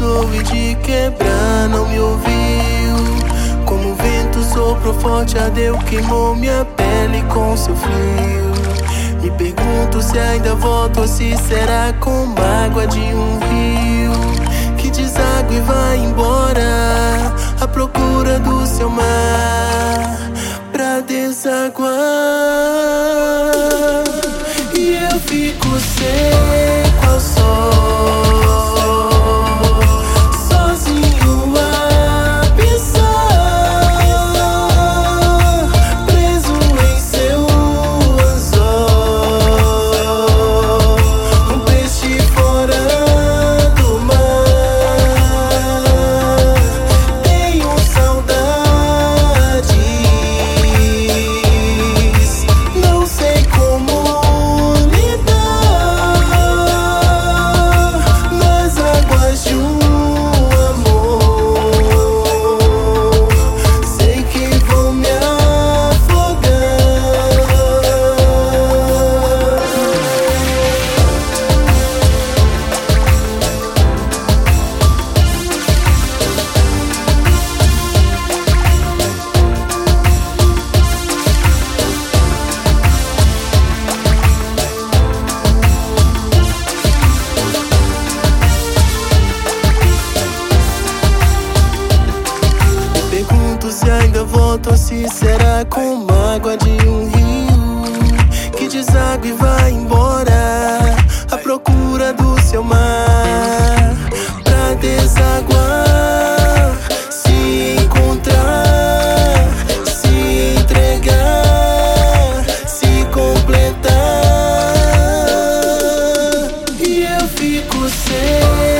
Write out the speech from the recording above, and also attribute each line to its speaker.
Speaker 1: ouvi de quebrar, não me ouviu. Como o vento soprou forte, ardeu, queimou minha pele com seu frio. Me pergunto se ainda volto ou se será como água de um rio que deságua e vai embora à procura do seu mar volta se será com água de um rio que deságua e vai embora à procura do seu mar pra desaguar, se encontrar, se entregar, se completar e eu fico sem.